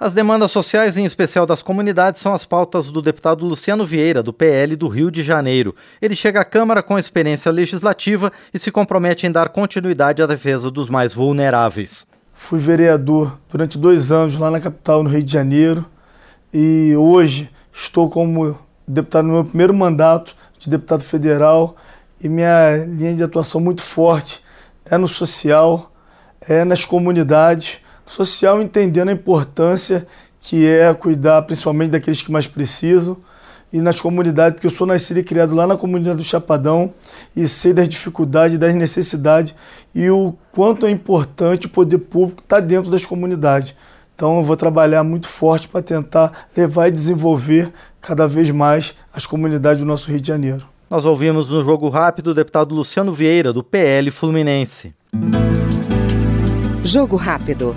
As demandas sociais, em especial das comunidades, são as pautas do deputado Luciano Vieira, do PL do Rio de Janeiro. Ele chega à Câmara com experiência legislativa e se compromete em dar continuidade à defesa dos mais vulneráveis. Fui vereador durante dois anos lá na capital, no Rio de Janeiro, e hoje estou como deputado no meu primeiro mandato de deputado federal e minha linha de atuação muito forte é no social, é nas comunidades Social entendendo a importância que é cuidar principalmente daqueles que mais precisam e nas comunidades, porque eu sou nascido e criado lá na comunidade do Chapadão e sei das dificuldades, das necessidades e o quanto é importante o poder público estar dentro das comunidades. Então eu vou trabalhar muito forte para tentar levar e desenvolver cada vez mais as comunidades do nosso Rio de Janeiro. Nós ouvimos no Jogo Rápido o deputado Luciano Vieira, do PL Fluminense. Jogo Rápido.